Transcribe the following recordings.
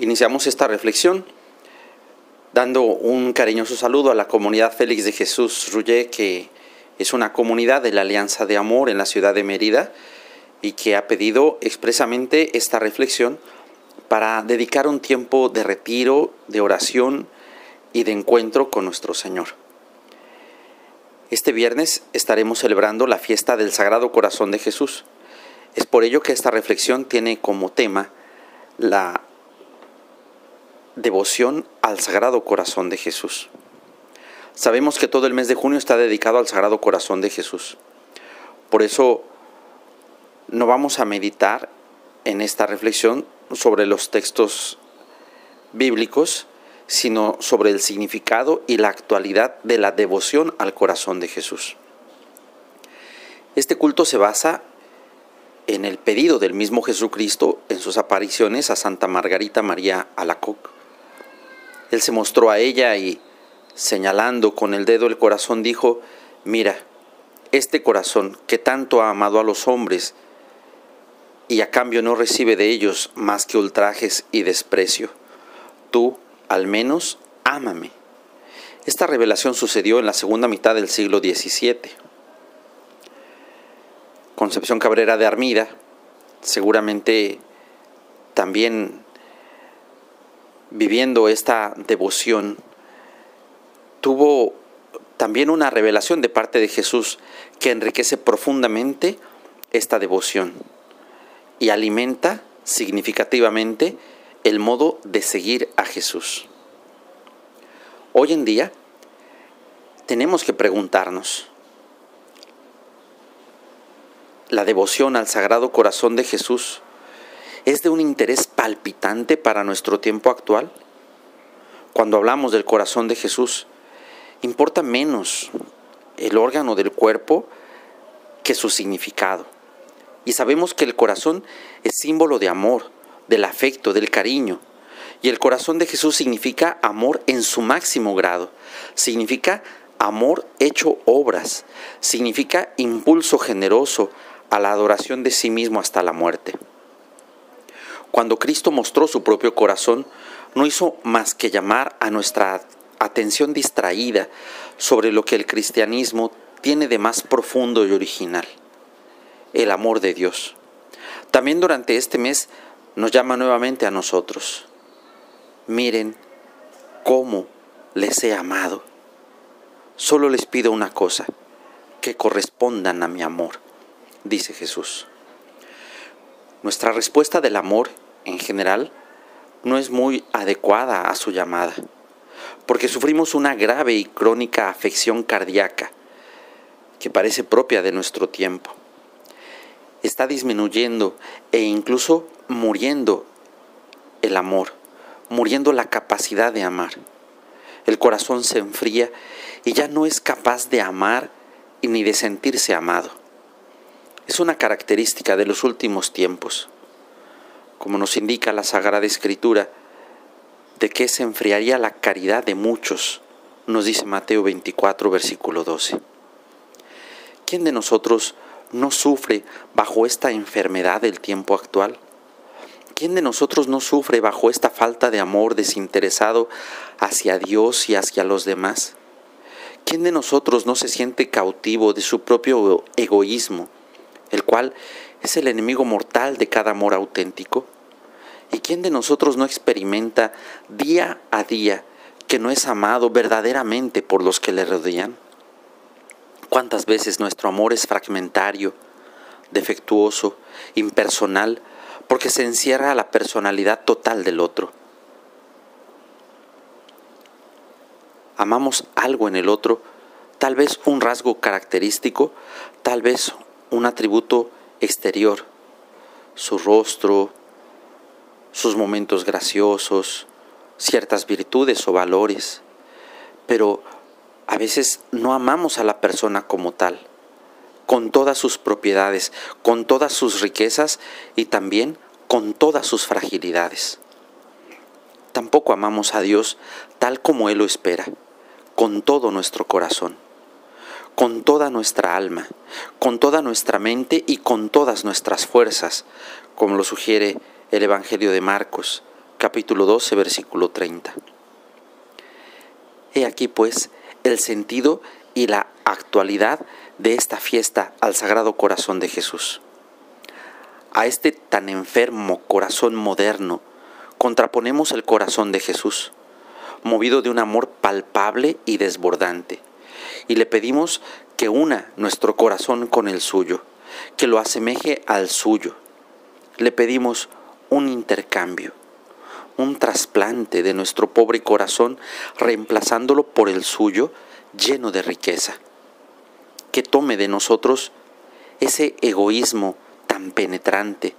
Iniciamos esta reflexión dando un cariñoso saludo a la comunidad Félix de Jesús Ruyé, que es una comunidad de la Alianza de Amor en la ciudad de Mérida y que ha pedido expresamente esta reflexión para dedicar un tiempo de retiro, de oración y de encuentro con nuestro Señor. Este viernes estaremos celebrando la fiesta del Sagrado Corazón de Jesús. Es por ello que esta reflexión tiene como tema la devoción al Sagrado Corazón de Jesús. Sabemos que todo el mes de junio está dedicado al Sagrado Corazón de Jesús. Por eso no vamos a meditar en esta reflexión sobre los textos bíblicos, sino sobre el significado y la actualidad de la devoción al corazón de Jesús. Este culto se basa en el pedido del mismo Jesucristo en sus apariciones a Santa Margarita María Alacoc él se mostró a ella y, señalando con el dedo el corazón, dijo, mira, este corazón que tanto ha amado a los hombres y a cambio no recibe de ellos más que ultrajes y desprecio, tú, al menos, ámame. Esta revelación sucedió en la segunda mitad del siglo XVII. Concepción Cabrera de Armida, seguramente también viviendo esta devoción, tuvo también una revelación de parte de Jesús que enriquece profundamente esta devoción y alimenta significativamente el modo de seguir a Jesús. Hoy en día tenemos que preguntarnos, ¿la devoción al Sagrado Corazón de Jesús es de un interés palpitante para nuestro tiempo actual? Cuando hablamos del corazón de Jesús, importa menos el órgano del cuerpo que su significado. Y sabemos que el corazón es símbolo de amor, del afecto, del cariño. Y el corazón de Jesús significa amor en su máximo grado. Significa amor hecho obras. Significa impulso generoso a la adoración de sí mismo hasta la muerte. Cuando Cristo mostró su propio corazón, no hizo más que llamar a nuestra atención distraída sobre lo que el cristianismo tiene de más profundo y original, el amor de Dios. También durante este mes nos llama nuevamente a nosotros. Miren cómo les he amado. Solo les pido una cosa, que correspondan a mi amor, dice Jesús. Nuestra respuesta del amor, en general, no es muy adecuada a su llamada, porque sufrimos una grave y crónica afección cardíaca que parece propia de nuestro tiempo. Está disminuyendo e incluso muriendo el amor, muriendo la capacidad de amar. El corazón se enfría y ya no es capaz de amar ni de sentirse amado es una característica de los últimos tiempos, como nos indica la Sagrada Escritura, de que se enfriaría la caridad de muchos, nos dice Mateo 24, versículo 12. ¿Quién de nosotros no sufre bajo esta enfermedad del tiempo actual? ¿Quién de nosotros no sufre bajo esta falta de amor desinteresado hacia Dios y hacia los demás? ¿Quién de nosotros no se siente cautivo de su propio egoísmo el cual es el enemigo mortal de cada amor auténtico? ¿Y quién de nosotros no experimenta día a día que no es amado verdaderamente por los que le rodean? ¿Cuántas veces nuestro amor es fragmentario, defectuoso, impersonal, porque se encierra a la personalidad total del otro? Amamos algo en el otro, tal vez un rasgo característico, tal vez un atributo exterior, su rostro, sus momentos graciosos, ciertas virtudes o valores, pero a veces no amamos a la persona como tal, con todas sus propiedades, con todas sus riquezas y también con todas sus fragilidades. Tampoco amamos a Dios tal como Él lo espera, con todo nuestro corazón con toda nuestra alma, con toda nuestra mente y con todas nuestras fuerzas, como lo sugiere el Evangelio de Marcos, capítulo 12, versículo 30. He aquí pues el sentido y la actualidad de esta fiesta al Sagrado Corazón de Jesús. A este tan enfermo corazón moderno contraponemos el corazón de Jesús, movido de un amor palpable y desbordante, y le pedimos que una nuestro corazón con el suyo, que lo asemeje al suyo. Le pedimos un intercambio, un trasplante de nuestro pobre corazón, reemplazándolo por el suyo lleno de riqueza. Que tome de nosotros ese egoísmo tan penetrante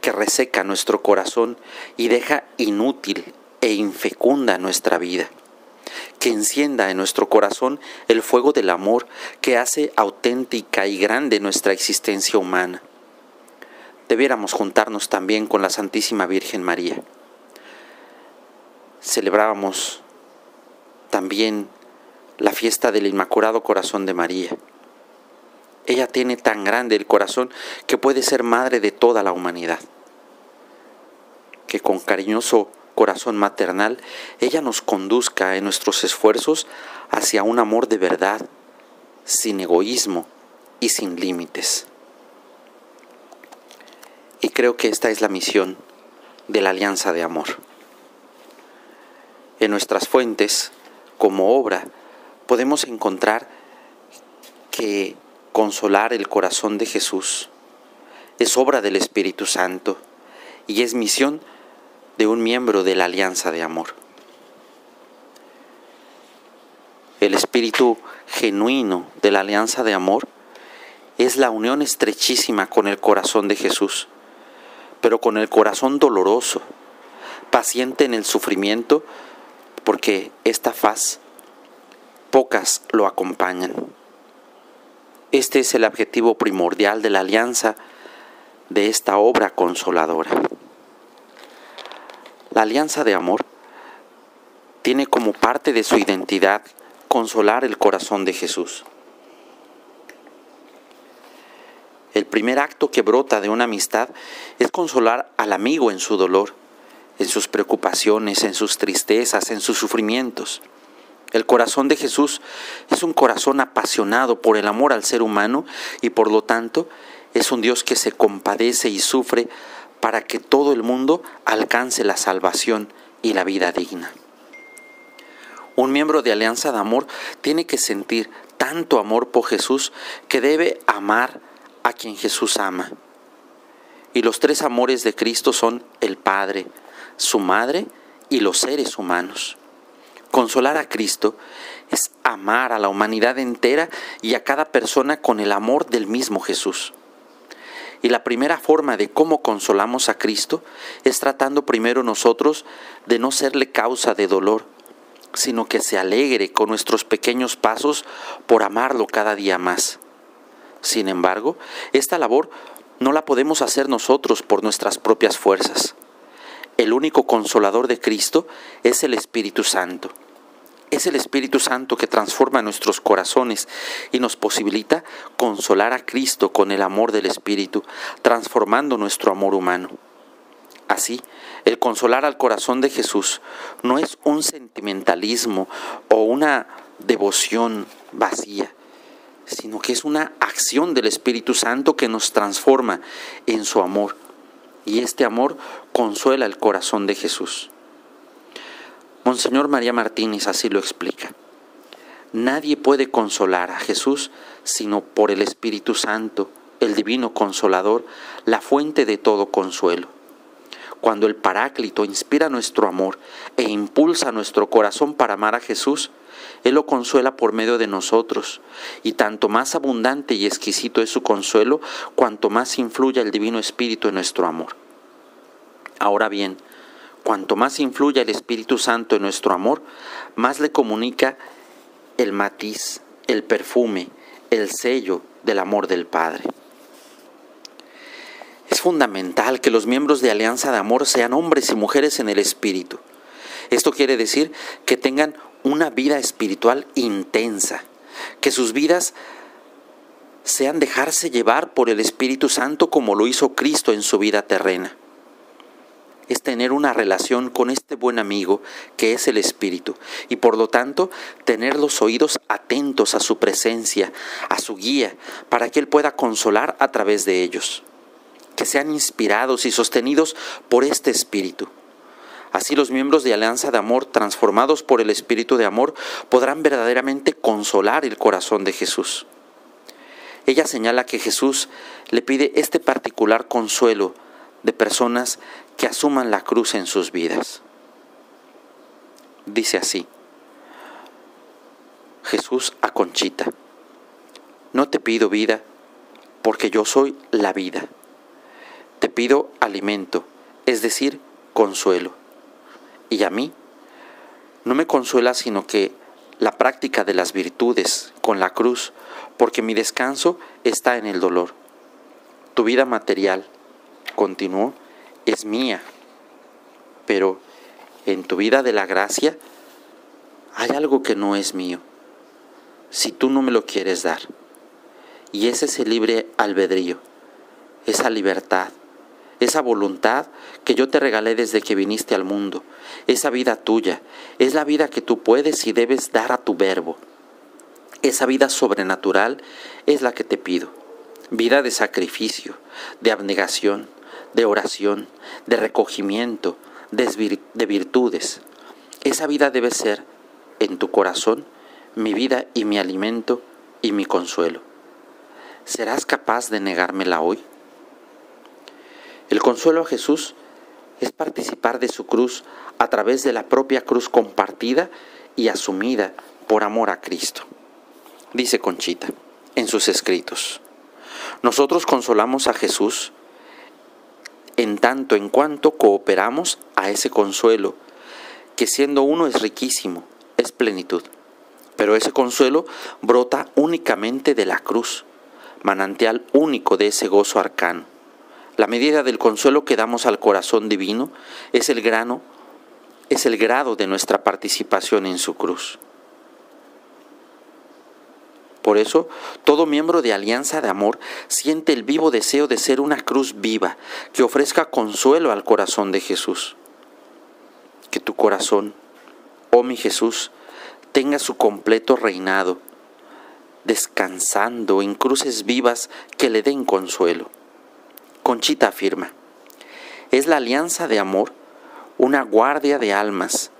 que reseca nuestro corazón y deja inútil e infecunda nuestra vida que encienda en nuestro corazón el fuego del amor que hace auténtica y grande nuestra existencia humana. Debiéramos juntarnos también con la Santísima Virgen María. Celebrábamos también la fiesta del Inmaculado Corazón de María. Ella tiene tan grande el corazón que puede ser madre de toda la humanidad, que con cariñoso corazón maternal, ella nos conduzca en nuestros esfuerzos hacia un amor de verdad, sin egoísmo y sin límites. Y creo que esta es la misión de la alianza de amor. En nuestras fuentes, como obra, podemos encontrar que consolar el corazón de Jesús es obra del Espíritu Santo y es misión de un miembro de la alianza de amor. El espíritu genuino de la alianza de amor es la unión estrechísima con el corazón de Jesús, pero con el corazón doloroso, paciente en el sufrimiento, porque esta faz pocas lo acompañan. Este es el objetivo primordial de la alianza de esta obra consoladora. La alianza de amor tiene como parte de su identidad consolar el corazón de Jesús. El primer acto que brota de una amistad es consolar al amigo en su dolor, en sus preocupaciones, en sus tristezas, en sus sufrimientos. El corazón de Jesús es un corazón apasionado por el amor al ser humano y por lo tanto es un Dios que se compadece y sufre para que todo el mundo alcance la salvación y la vida digna. Un miembro de Alianza de Amor tiene que sentir tanto amor por Jesús que debe amar a quien Jesús ama. Y los tres amores de Cristo son el Padre, su Madre y los seres humanos. Consolar a Cristo es amar a la humanidad entera y a cada persona con el amor del mismo Jesús. Y la primera forma de cómo consolamos a Cristo es tratando primero nosotros de no serle causa de dolor, sino que se alegre con nuestros pequeños pasos por amarlo cada día más. Sin embargo, esta labor no la podemos hacer nosotros por nuestras propias fuerzas. El único consolador de Cristo es el Espíritu Santo. Es el Espíritu Santo que transforma nuestros corazones y nos posibilita consolar a Cristo con el amor del Espíritu, transformando nuestro amor humano. Así, el consolar al corazón de Jesús no es un sentimentalismo o una devoción vacía, sino que es una acción del Espíritu Santo que nos transforma en su amor. Y este amor consuela el corazón de Jesús. Monseñor María Martínez así lo explica. Nadie puede consolar a Jesús sino por el Espíritu Santo, el Divino Consolador, la fuente de todo consuelo. Cuando el Paráclito inspira nuestro amor e impulsa nuestro corazón para amar a Jesús, Él lo consuela por medio de nosotros, y tanto más abundante y exquisito es su consuelo, cuanto más influye el Divino Espíritu en nuestro amor. Ahora bien, Cuanto más influye el Espíritu Santo en nuestro amor, más le comunica el matiz, el perfume, el sello del amor del Padre. Es fundamental que los miembros de Alianza de Amor sean hombres y mujeres en el Espíritu. Esto quiere decir que tengan una vida espiritual intensa, que sus vidas sean dejarse llevar por el Espíritu Santo como lo hizo Cristo en su vida terrena es tener una relación con este buen amigo que es el Espíritu y por lo tanto tener los oídos atentos a su presencia, a su guía, para que Él pueda consolar a través de ellos, que sean inspirados y sostenidos por este Espíritu. Así los miembros de Alianza de Amor, transformados por el Espíritu de Amor, podrán verdaderamente consolar el corazón de Jesús. Ella señala que Jesús le pide este particular consuelo de personas que asuman la cruz en sus vidas. Dice así, Jesús a Conchita, no te pido vida, porque yo soy la vida. Te pido alimento, es decir, consuelo. Y a mí no me consuela sino que la práctica de las virtudes con la cruz, porque mi descanso está en el dolor. Tu vida material, continuó, es mía, pero en tu vida de la gracia hay algo que no es mío, si tú no me lo quieres dar. Y ese es el libre albedrío, esa libertad, esa voluntad que yo te regalé desde que viniste al mundo, esa vida tuya, es la vida que tú puedes y debes dar a tu verbo. Esa vida sobrenatural es la que te pido, vida de sacrificio, de abnegación, de oración, de recogimiento, de virtudes. Esa vida debe ser en tu corazón mi vida y mi alimento y mi consuelo. ¿Serás capaz de negármela hoy? El consuelo a Jesús es participar de su cruz a través de la propia cruz compartida y asumida por amor a Cristo. Dice Conchita en sus escritos. Nosotros consolamos a Jesús en tanto en cuanto cooperamos a ese consuelo, que siendo uno es riquísimo, es plenitud. Pero ese consuelo brota únicamente de la cruz, manantial único de ese gozo arcano. La medida del consuelo que damos al corazón divino es el grano, es el grado de nuestra participación en su cruz. Por eso, todo miembro de Alianza de Amor siente el vivo deseo de ser una cruz viva que ofrezca consuelo al corazón de Jesús. Que tu corazón, oh mi Jesús, tenga su completo reinado, descansando en cruces vivas que le den consuelo. Conchita afirma, es la alianza de amor una guardia de almas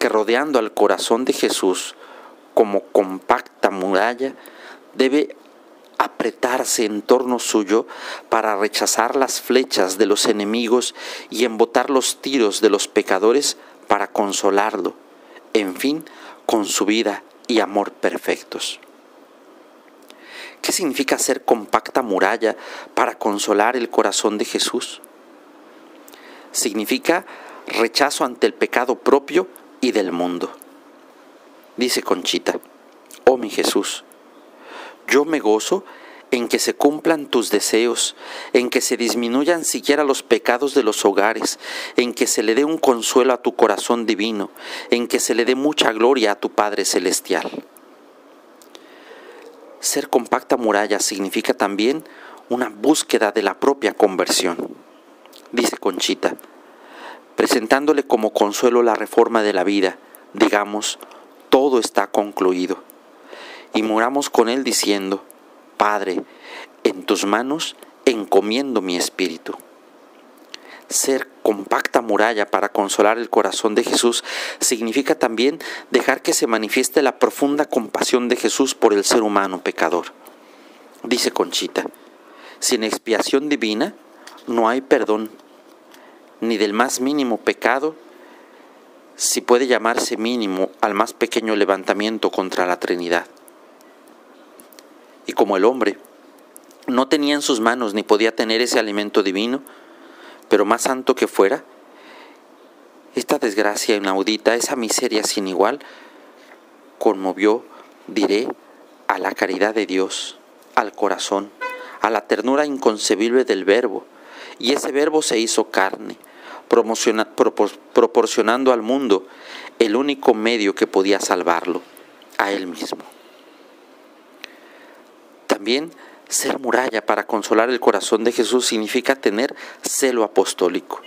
que rodeando al corazón de Jesús como compacta muralla, debe apretarse en torno suyo para rechazar las flechas de los enemigos y embotar los tiros de los pecadores para consolarlo, en fin, con su vida y amor perfectos. ¿Qué significa ser compacta muralla para consolar el corazón de Jesús? Significa rechazo ante el pecado propio y del mundo Dice Conchita, oh mi Jesús, yo me gozo en que se cumplan tus deseos, en que se disminuyan siquiera los pecados de los hogares, en que se le dé un consuelo a tu corazón divino, en que se le dé mucha gloria a tu Padre Celestial. Ser compacta muralla significa también una búsqueda de la propia conversión, dice Conchita, presentándole como consuelo la reforma de la vida, digamos, todo está concluido. Y muramos con Él diciendo, Padre, en tus manos encomiendo mi espíritu. Ser compacta muralla para consolar el corazón de Jesús significa también dejar que se manifieste la profunda compasión de Jesús por el ser humano pecador. Dice Conchita, sin expiación divina no hay perdón, ni del más mínimo pecado si puede llamarse mínimo al más pequeño levantamiento contra la Trinidad. Y como el hombre no tenía en sus manos ni podía tener ese alimento divino, pero más santo que fuera, esta desgracia inaudita, esa miseria sin igual, conmovió, diré, a la caridad de Dios, al corazón, a la ternura inconcebible del Verbo, y ese Verbo se hizo carne, proporcionando al mundo el único medio que podía salvarlo, a él mismo. También ser muralla para consolar el corazón de Jesús significa tener celo apostólico,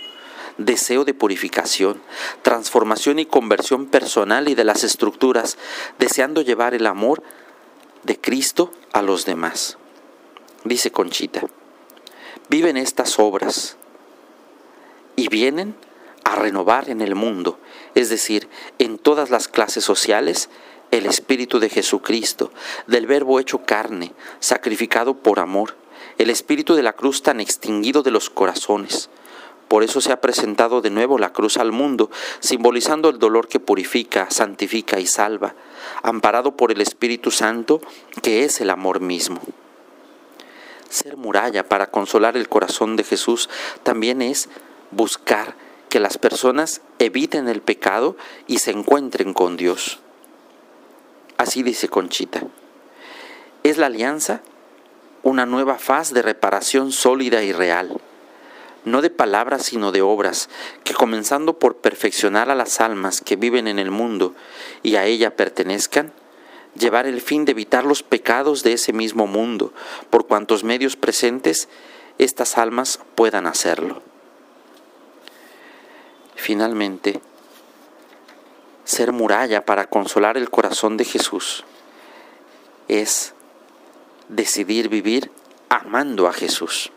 deseo de purificación, transformación y conversión personal y de las estructuras, deseando llevar el amor de Cristo a los demás. Dice Conchita, viven estas obras vienen a renovar en el mundo, es decir, en todas las clases sociales, el Espíritu de Jesucristo, del Verbo hecho carne, sacrificado por amor, el Espíritu de la cruz tan extinguido de los corazones. Por eso se ha presentado de nuevo la cruz al mundo, simbolizando el dolor que purifica, santifica y salva, amparado por el Espíritu Santo, que es el amor mismo. Ser muralla para consolar el corazón de Jesús también es buscar que las personas eviten el pecado y se encuentren con Dios. Así dice Conchita. Es la alianza una nueva faz de reparación sólida y real, no de palabras sino de obras, que comenzando por perfeccionar a las almas que viven en el mundo y a ella pertenezcan, llevar el fin de evitar los pecados de ese mismo mundo, por cuantos medios presentes estas almas puedan hacerlo. Finalmente, ser muralla para consolar el corazón de Jesús es decidir vivir amando a Jesús.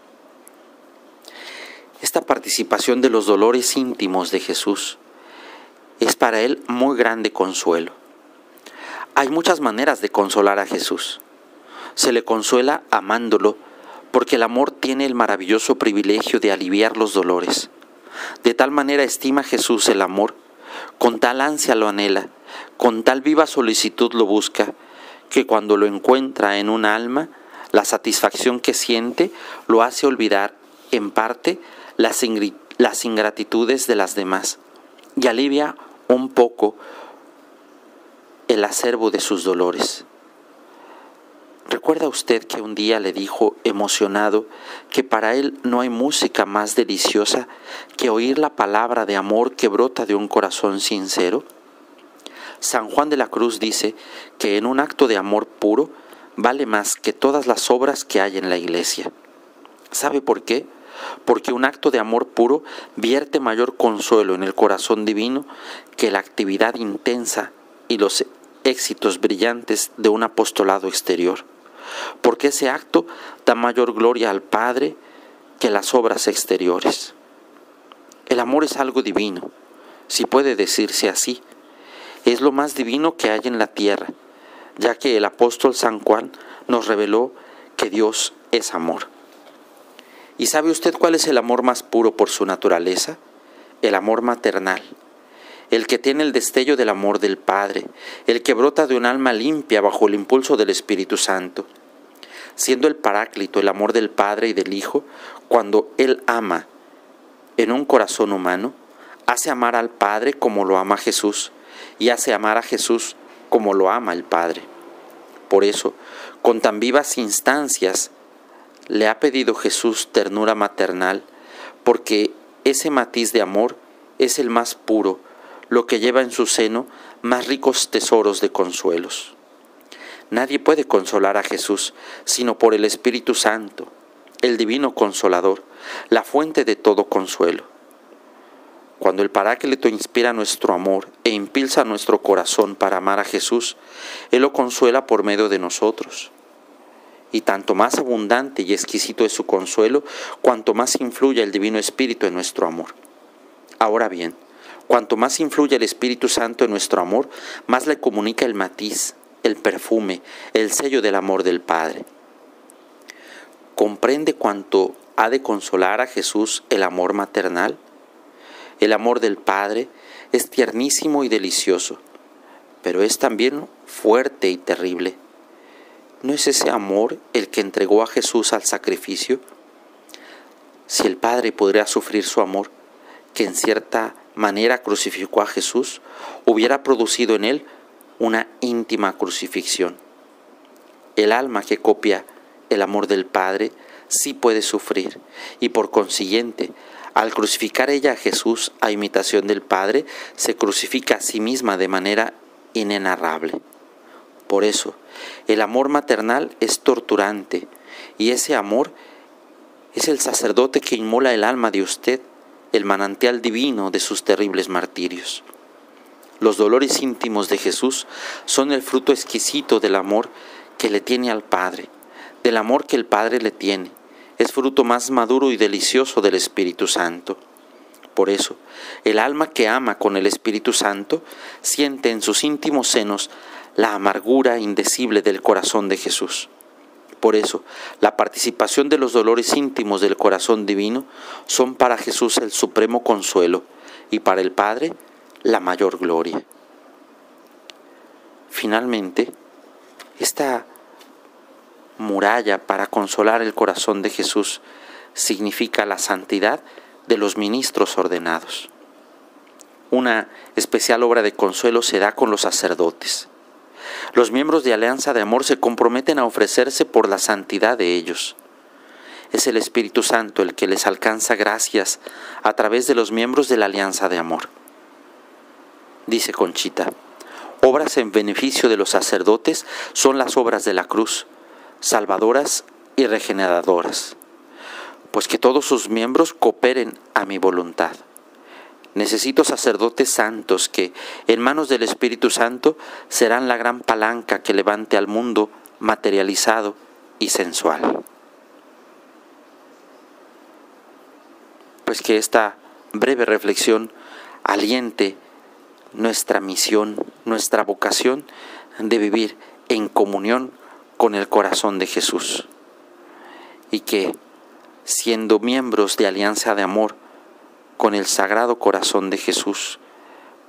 Esta participación de los dolores íntimos de Jesús es para él muy grande consuelo. Hay muchas maneras de consolar a Jesús. Se le consuela amándolo porque el amor tiene el maravilloso privilegio de aliviar los dolores. De tal manera estima Jesús el amor con tal ansia lo anhela, con tal viva solicitud lo busca, que cuando lo encuentra en un alma, la satisfacción que siente lo hace olvidar en parte las, las ingratitudes de las demás y alivia un poco el acervo de sus dolores. ¿Recuerda usted que un día le dijo emocionado que para él no hay música más deliciosa que oír la palabra de amor que brota de un corazón sincero? San Juan de la Cruz dice que en un acto de amor puro vale más que todas las obras que hay en la iglesia. ¿Sabe por qué? Porque un acto de amor puro vierte mayor consuelo en el corazón divino que la actividad intensa y los éxitos brillantes de un apostolado exterior porque ese acto da mayor gloria al Padre que las obras exteriores. El amor es algo divino, si puede decirse así. Es lo más divino que hay en la tierra, ya que el apóstol San Juan nos reveló que Dios es amor. ¿Y sabe usted cuál es el amor más puro por su naturaleza? El amor maternal, el que tiene el destello del amor del Padre, el que brota de un alma limpia bajo el impulso del Espíritu Santo siendo el Paráclito el amor del Padre y del Hijo, cuando Él ama en un corazón humano, hace amar al Padre como lo ama Jesús y hace amar a Jesús como lo ama el Padre. Por eso, con tan vivas instancias, le ha pedido Jesús ternura maternal, porque ese matiz de amor es el más puro, lo que lleva en su seno más ricos tesoros de consuelos. Nadie puede consolar a Jesús sino por el Espíritu Santo, el Divino Consolador, la fuente de todo consuelo. Cuando el Paráclito inspira nuestro amor e impulsa nuestro corazón para amar a Jesús, Él lo consuela por medio de nosotros. Y tanto más abundante y exquisito es su consuelo, cuanto más influye el Divino Espíritu en nuestro amor. Ahora bien, cuanto más influye el Espíritu Santo en nuestro amor, más le comunica el matiz, el perfume, el sello del amor del Padre. ¿Comprende cuánto ha de consolar a Jesús el amor maternal? El amor del Padre es tiernísimo y delicioso, pero es también fuerte y terrible. ¿No es ese amor el que entregó a Jesús al sacrificio? Si el Padre podría sufrir su amor, que en cierta manera crucificó a Jesús, hubiera producido en él una íntima crucifixión. El alma que copia el amor del Padre sí puede sufrir y por consiguiente, al crucificar ella a Jesús a imitación del Padre, se crucifica a sí misma de manera inenarrable. Por eso, el amor maternal es torturante y ese amor es el sacerdote que inmola el alma de usted el manantial divino de sus terribles martirios. Los dolores íntimos de Jesús son el fruto exquisito del amor que le tiene al Padre, del amor que el Padre le tiene. Es fruto más maduro y delicioso del Espíritu Santo. Por eso, el alma que ama con el Espíritu Santo siente en sus íntimos senos la amargura indecible del corazón de Jesús. Por eso, la participación de los dolores íntimos del corazón divino son para Jesús el supremo consuelo y para el Padre la mayor gloria. Finalmente, esta muralla para consolar el corazón de Jesús significa la santidad de los ministros ordenados. Una especial obra de consuelo se da con los sacerdotes. Los miembros de Alianza de Amor se comprometen a ofrecerse por la santidad de ellos. Es el Espíritu Santo el que les alcanza gracias a través de los miembros de la Alianza de Amor dice Conchita. Obras en beneficio de los sacerdotes son las obras de la cruz, salvadoras y regeneradoras, pues que todos sus miembros cooperen a mi voluntad. Necesito sacerdotes santos que, en manos del Espíritu Santo, serán la gran palanca que levante al mundo materializado y sensual. Pues que esta breve reflexión aliente nuestra misión, nuestra vocación de vivir en comunión con el corazón de Jesús. Y que, siendo miembros de Alianza de Amor con el Sagrado Corazón de Jesús,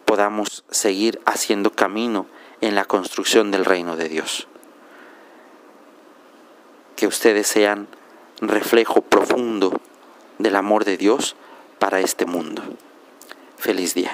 podamos seguir haciendo camino en la construcción del reino de Dios. Que ustedes sean reflejo profundo del amor de Dios para este mundo. Feliz día.